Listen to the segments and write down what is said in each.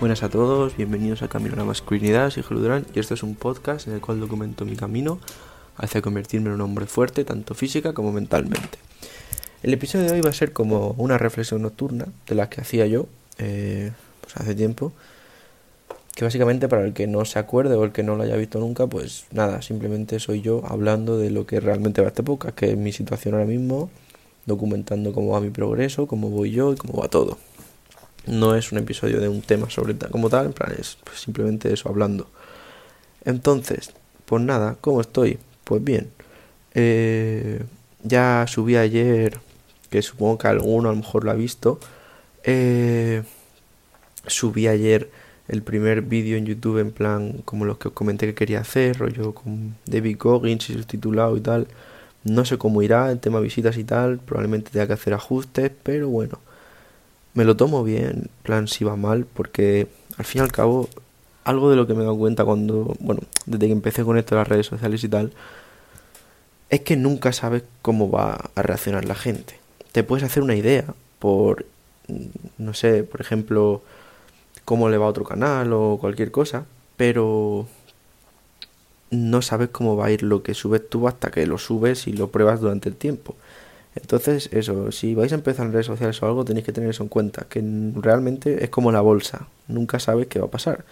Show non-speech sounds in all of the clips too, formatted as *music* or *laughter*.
Buenas a todos, bienvenidos a Camino a la Masculinidad, soy Geludrán y esto es un podcast en el cual documento mi camino hacia convertirme en un hombre fuerte, tanto física como mentalmente. El episodio de hoy va a ser como una reflexión nocturna de las que hacía yo eh, pues hace tiempo, que básicamente para el que no se acuerde o el que no lo haya visto nunca, pues nada, simplemente soy yo hablando de lo que realmente va esta época, que es mi situación ahora mismo, documentando cómo va mi progreso, cómo voy yo y cómo va todo. No es un episodio de un tema sobre como tal, en plan es pues, simplemente eso hablando. Entonces, pues nada, ¿cómo estoy? Pues bien. Eh, ya subí ayer, que supongo que alguno a lo mejor lo ha visto. Eh, subí ayer el primer vídeo en YouTube en plan como los que os comenté que quería hacer, rollo con David Goggins y subtitulado y tal. No sé cómo irá el tema visitas y tal, probablemente tenga que hacer ajustes, pero bueno me lo tomo bien, plan si va mal, porque al fin y al cabo, algo de lo que me he dado cuenta cuando, bueno, desde que empecé con esto de las redes sociales y tal, es que nunca sabes cómo va a reaccionar la gente. Te puedes hacer una idea por, no sé, por ejemplo, cómo le va a otro canal o cualquier cosa, pero no sabes cómo va a ir lo que subes tú hasta que lo subes y lo pruebas durante el tiempo. Entonces, eso, si vais a empezar en redes sociales o algo, tenéis que tener eso en cuenta, que realmente es como la bolsa, nunca sabes qué va a pasar.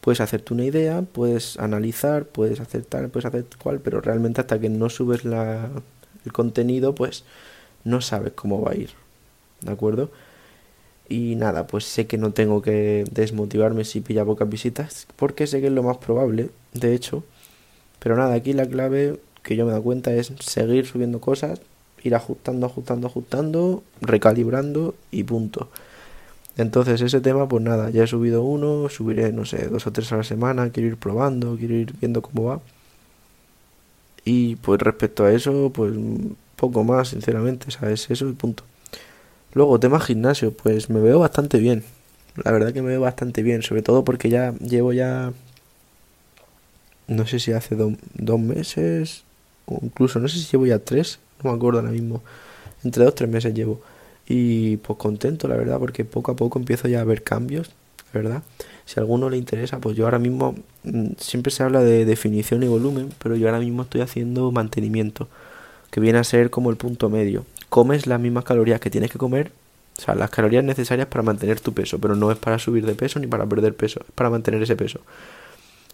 Puedes hacerte una idea, puedes analizar, puedes hacer tal, puedes hacer cual, pero realmente hasta que no subes la, el contenido, pues no sabes cómo va a ir. ¿De acuerdo? Y nada, pues sé que no tengo que desmotivarme si pilla pocas visitas, porque sé que es lo más probable, de hecho. Pero nada, aquí la clave que yo me da cuenta es seguir subiendo cosas, ir ajustando, ajustando, ajustando, recalibrando y punto. Entonces ese tema, pues nada, ya he subido uno, subiré, no sé, dos o tres a la semana, quiero ir probando, quiero ir viendo cómo va. Y pues respecto a eso, pues poco más, sinceramente, ¿sabes? Eso y punto. Luego, tema gimnasio, pues me veo bastante bien. La verdad que me veo bastante bien, sobre todo porque ya llevo ya, no sé si hace dos meses, incluso no sé si llevo ya tres no me acuerdo ahora mismo, entre dos tres meses llevo. Y pues contento, la verdad, porque poco a poco empiezo ya a ver cambios, ¿verdad? Si a alguno le interesa, pues yo ahora mismo, mm, siempre se habla de definición y volumen, pero yo ahora mismo estoy haciendo mantenimiento, que viene a ser como el punto medio. Comes las mismas calorías que tienes que comer, o sea, las calorías necesarias para mantener tu peso, pero no es para subir de peso ni para perder peso, es para mantener ese peso.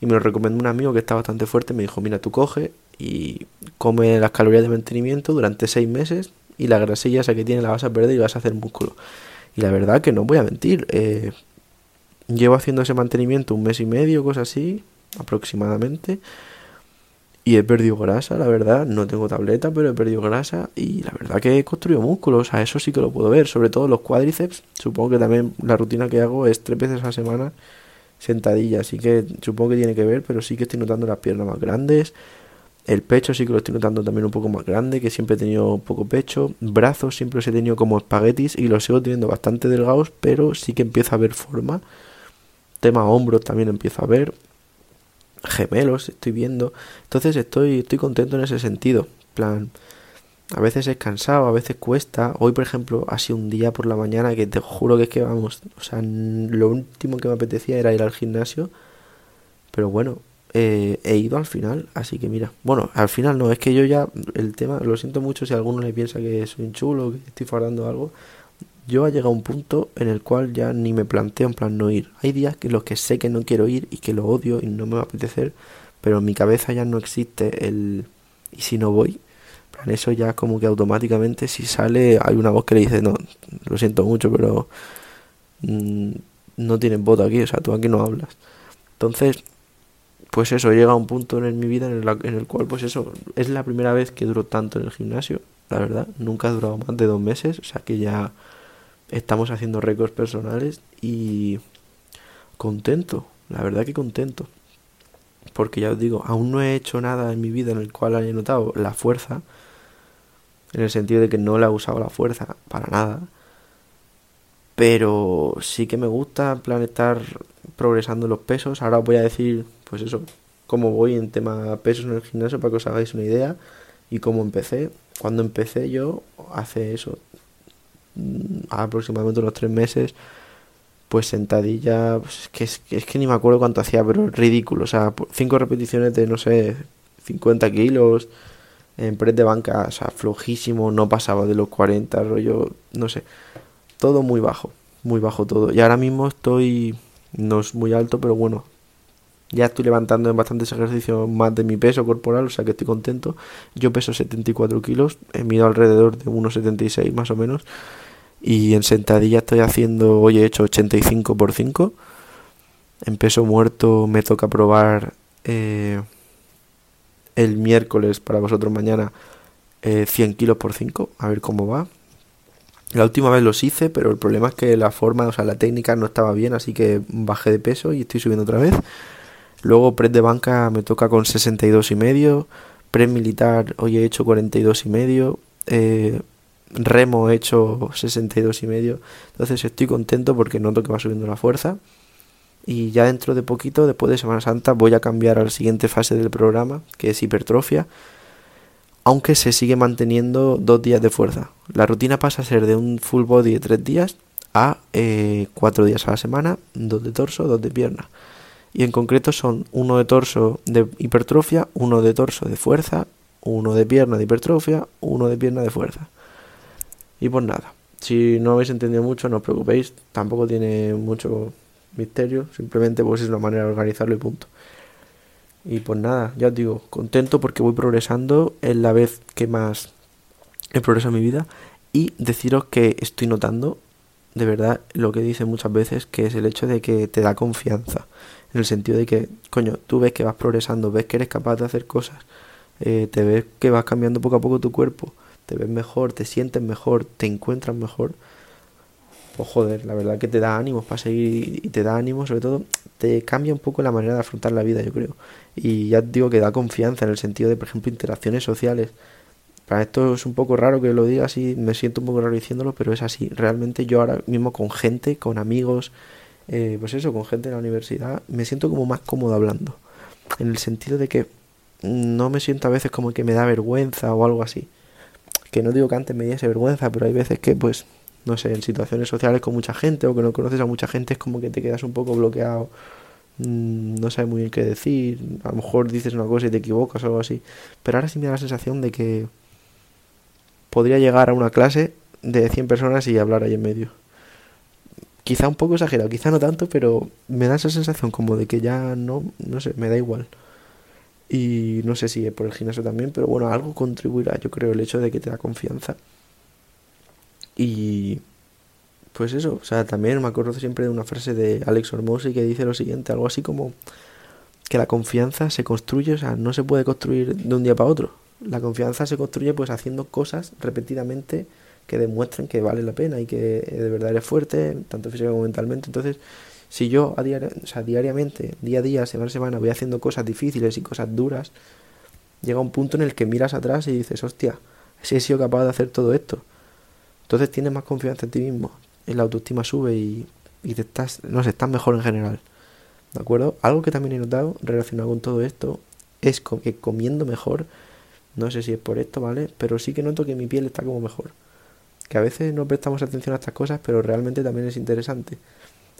Y me lo recomendó un amigo que está bastante fuerte, me dijo, mira, tú coge y come las calorías de mantenimiento durante seis meses y la grasilla esa que tiene la vas a perder y vas a hacer músculo. Y la verdad que no voy a mentir, eh, llevo haciendo ese mantenimiento un mes y medio, cosas así, aproximadamente. Y he perdido grasa, la verdad. No tengo tableta, pero he perdido grasa. Y la verdad que he construido músculos. Sea, eso sí que lo puedo ver. Sobre todo los cuádriceps. Supongo que también la rutina que hago es tres veces a la semana sentadilla. Así que supongo que tiene que ver, pero sí que estoy notando las piernas más grandes. El pecho sí que lo estoy notando también un poco más grande, que siempre he tenido poco pecho. Brazos siempre los he tenido como espaguetis y los sigo teniendo bastante delgados, pero sí que empieza a ver forma. Tema hombros también empiezo a ver. Gemelos estoy viendo. Entonces estoy, estoy contento en ese sentido. plan, a veces es cansado, a veces cuesta. Hoy, por ejemplo, ha sido un día por la mañana que te juro que es que vamos. O sea, lo último que me apetecía era ir al gimnasio. Pero bueno, eh, he ido al final, así que mira, bueno, al final no, es que yo ya, el tema, lo siento mucho si alguno le piensa que soy un chulo, que estoy fardando algo, yo he llegado a un punto en el cual ya ni me planteo en plan no ir. Hay días que los que sé que no quiero ir y que lo odio y no me va a apetecer, pero en mi cabeza ya no existe el y si no voy, plan eso ya como que automáticamente si sale hay una voz que le dice no, lo siento mucho, pero mm, no tienes voto aquí, o sea, tú aquí no hablas. Entonces, pues eso, llega un punto en mi vida en el, en el cual, pues eso, es la primera vez que duro tanto en el gimnasio, la verdad, nunca he durado más de dos meses, o sea que ya estamos haciendo récords personales y contento, la verdad que contento, porque ya os digo, aún no he hecho nada en mi vida en el cual haya notado la fuerza, en el sentido de que no la he usado la fuerza para nada, pero sí que me gusta en progresando los pesos, ahora os voy a decir pues eso, cómo voy en tema pesos en el gimnasio para que os hagáis una idea y cómo empecé. Cuando empecé yo, hace eso, mm, aproximadamente unos tres meses, pues sentadilla, pues, que es, es, que ni me acuerdo cuánto hacía, pero ridículo. O sea, cinco repeticiones de, no sé, 50 kilos, en press de banca, o sea, flojísimo, no pasaba de los 40, rollo, no sé, todo muy bajo, muy bajo todo. Y ahora mismo estoy, no es muy alto, pero bueno, ya estoy levantando en bastantes ejercicios más de mi peso corporal, o sea que estoy contento. Yo peso 74 kilos, he mido alrededor de 1,76 más o menos. Y en sentadilla estoy haciendo, hoy he hecho 85 por 5. En peso muerto me toca probar eh, el miércoles para vosotros mañana 100 eh, kilos por 5, a ver cómo va. La última vez los hice, pero el problema es que la forma, o sea, la técnica no estaba bien, así que bajé de peso y estoy subiendo otra vez. Luego press de banca me toca con 62 y medio, press militar hoy he hecho 42 y medio, eh, remo he hecho 62 y medio. Entonces estoy contento porque noto que va subiendo la fuerza. Y ya dentro de poquito, después de Semana Santa, voy a cambiar a la siguiente fase del programa, que es hipertrofia, aunque se sigue manteniendo dos días de fuerza. La rutina pasa a ser de un full body de tres días a eh, cuatro días a la semana, dos de torso, dos de pierna. Y en concreto son uno de torso de hipertrofia, uno de torso de fuerza, uno de pierna de hipertrofia, uno de pierna de fuerza. Y pues nada, si no habéis entendido mucho, no os preocupéis, tampoco tiene mucho misterio, simplemente pues es una manera de organizarlo y punto. Y pues nada, ya os digo, contento porque voy progresando, es la vez que más he progresado en mi vida. Y deciros que estoy notando de verdad lo que dice muchas veces, que es el hecho de que te da confianza, en el sentido de que, coño, tú ves que vas progresando, ves que eres capaz de hacer cosas, eh, te ves que vas cambiando poco a poco tu cuerpo, te ves mejor, te sientes mejor, te encuentras mejor. Pues joder, la verdad que te da ánimos para seguir y te da ánimo, sobre todo cambia un poco la manera de afrontar la vida, yo creo. Y ya digo que da confianza en el sentido de, por ejemplo, interacciones sociales. Para esto es un poco raro que lo diga así, me siento un poco raro diciéndolo, pero es así. Realmente yo ahora mismo con gente, con amigos, eh, pues eso, con gente en la universidad, me siento como más cómodo hablando. En el sentido de que no me siento a veces como que me da vergüenza o algo así. Que no digo que antes me diese vergüenza, pero hay veces que pues no sé, en situaciones sociales con mucha gente o que no conoces a mucha gente es como que te quedas un poco bloqueado, mm, no sabes muy bien qué decir, a lo mejor dices una cosa y te equivocas o algo así, pero ahora sí me da la sensación de que podría llegar a una clase de 100 personas y hablar ahí en medio. Quizá un poco exagerado, quizá no tanto, pero me da esa sensación como de que ya no, no sé, me da igual. Y no sé si es por el gimnasio también, pero bueno, algo contribuirá, yo creo, el hecho de que te da confianza. Y pues eso, o sea, también me acuerdo siempre de una frase de Alex Hormozzi que dice lo siguiente, algo así como que la confianza se construye, o sea, no se puede construir de un día para otro. La confianza se construye pues haciendo cosas repetidamente que demuestren que vale la pena y que de verdad eres fuerte, tanto física como mentalmente. Entonces, si yo a o sea, diariamente, día a día, semana a semana, voy haciendo cosas difíciles y cosas duras, llega un punto en el que miras atrás y dices, hostia, si he sido capaz de hacer todo esto. Entonces tienes más confianza en ti mismo, la autoestima sube y, te estás, no sé, estás mejor en general. ¿De acuerdo? Algo que también he notado relacionado con todo esto es que comiendo mejor, no sé si es por esto, ¿vale? Pero sí que noto que mi piel está como mejor. Que a veces no prestamos atención a estas cosas, pero realmente también es interesante.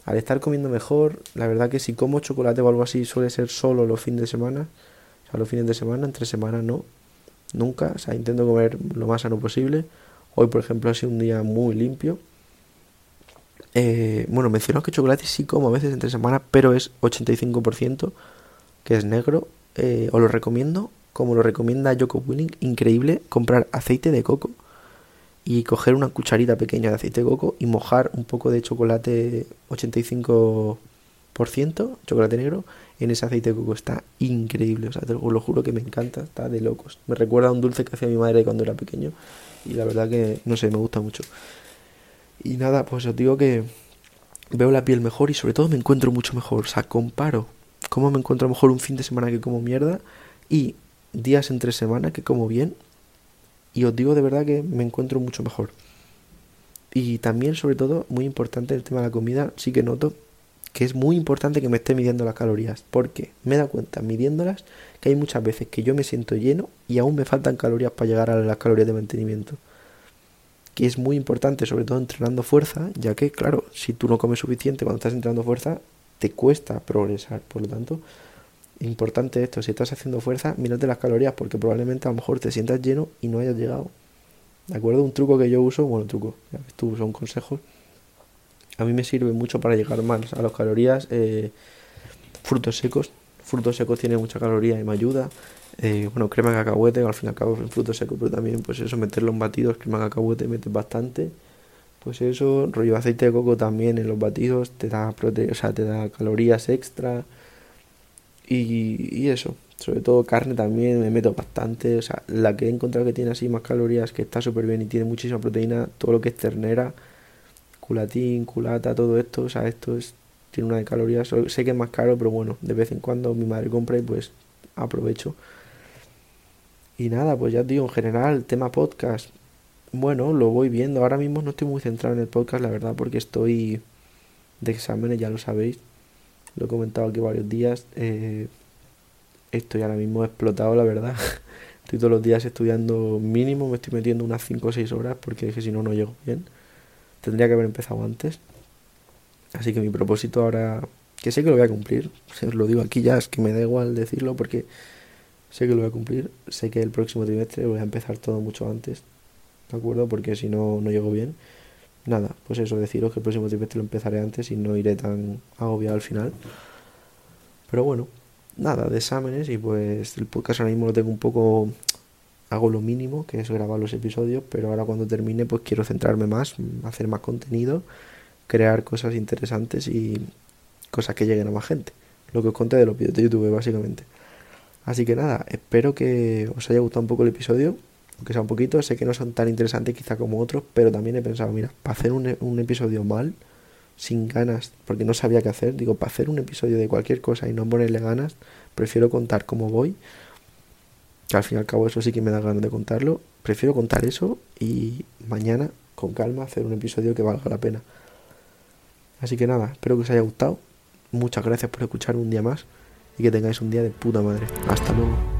Al estar comiendo mejor, la verdad que si como chocolate o algo así suele ser solo los fines de semana. O sea, los fines de semana, entre semanas no. Nunca. O sea, intento comer lo más sano posible. Hoy, por ejemplo, ha sido un día muy limpio. Eh, bueno, menciono que chocolate sí como a veces entre semana, pero es 85%, que es negro. Eh, os lo recomiendo, como lo recomienda Joko Willing, increíble comprar aceite de coco y coger una cucharita pequeña de aceite de coco y mojar un poco de chocolate 85%, chocolate negro, en ese aceite de coco. Está increíble, o sea, te lo juro que me encanta, está de locos. Me recuerda a un dulce que hacía mi madre cuando era pequeño y la verdad que, no sé, me gusta mucho. Y nada, pues os digo que veo la piel mejor y sobre todo me encuentro mucho mejor. O sea, comparo cómo me encuentro mejor un fin de semana que como mierda y días entre semana que como bien. Y os digo de verdad que me encuentro mucho mejor. Y también, sobre todo, muy importante el tema de la comida, sí que noto que es muy importante que me esté midiendo las calorías, porque me dado cuenta midiéndolas que hay muchas veces que yo me siento lleno y aún me faltan calorías para llegar a las calorías de mantenimiento. que es muy importante, sobre todo entrenando fuerza, ya que, claro, si tú no comes suficiente cuando estás entrenando fuerza, te cuesta progresar. Por lo tanto, importante esto, si estás haciendo fuerza, mírate las calorías, porque probablemente a lo mejor te sientas lleno y no hayas llegado. ¿De acuerdo? Un truco que yo uso, bueno, truco, ya ves tú, son consejos. A mí me sirve mucho para llegar más a las calorías. Eh, frutos secos. Frutos secos tienen mucha caloría y me ayuda. Eh, bueno, crema de cacahuete, al fin y al cabo es fruto seco, pero también pues eso, meterlo en batidos, crema de cacahuete metes bastante. Pues eso, rollo aceite de coco también en los batidos, te da prote o sea, te da calorías extra. Y, y eso, sobre todo carne también me meto bastante. O sea, la que he encontrado que tiene así más calorías, que está súper bien y tiene muchísima proteína, todo lo que es ternera, culatín, culata, todo esto, o sea, esto es, tiene una de calorías. Sé que es más caro, pero bueno, de vez en cuando mi madre compra y pues aprovecho. Y nada, pues ya digo, en general, tema podcast, bueno, lo voy viendo. Ahora mismo no estoy muy centrado en el podcast, la verdad, porque estoy de exámenes, ya lo sabéis. Lo he comentado aquí varios días. Eh, estoy ahora mismo explotado, la verdad. *laughs* estoy todos los días estudiando mínimo, me estoy metiendo unas 5 o 6 horas porque es que si no, no llego bien. Tendría que haber empezado antes. Así que mi propósito ahora, que sé que lo voy a cumplir, os lo digo aquí ya, es que me da igual decirlo porque sé que lo voy a cumplir, sé que el próximo trimestre voy a empezar todo mucho antes, ¿de acuerdo? Porque si no, no llego bien. Nada, pues eso, deciros que el próximo trimestre lo empezaré antes y no iré tan agobiado al final. Pero bueno, nada, de exámenes y pues el podcast ahora mismo lo tengo un poco... Hago lo mínimo, que es grabar los episodios, pero ahora cuando termine pues quiero centrarme más, hacer más contenido, crear cosas interesantes y cosas que lleguen a más gente. Lo que os conté de los vídeos de YouTube, básicamente. Así que nada, espero que os haya gustado un poco el episodio, aunque sea un poquito. Sé que no son tan interesantes quizá como otros, pero también he pensado, mira, para hacer un, episodio mal, sin ganas, porque no sabía qué hacer, digo, para hacer un episodio de cualquier cosa y no ponerle ganas, prefiero contar cómo voy, que al fin y al cabo eso sí que me da ganas de contarlo. Prefiero contar eso y mañana, con calma, hacer un episodio que valga la pena. Así que nada, espero que os haya gustado. Muchas gracias por escuchar un día más y que tengáis un día de puta madre. Hasta luego.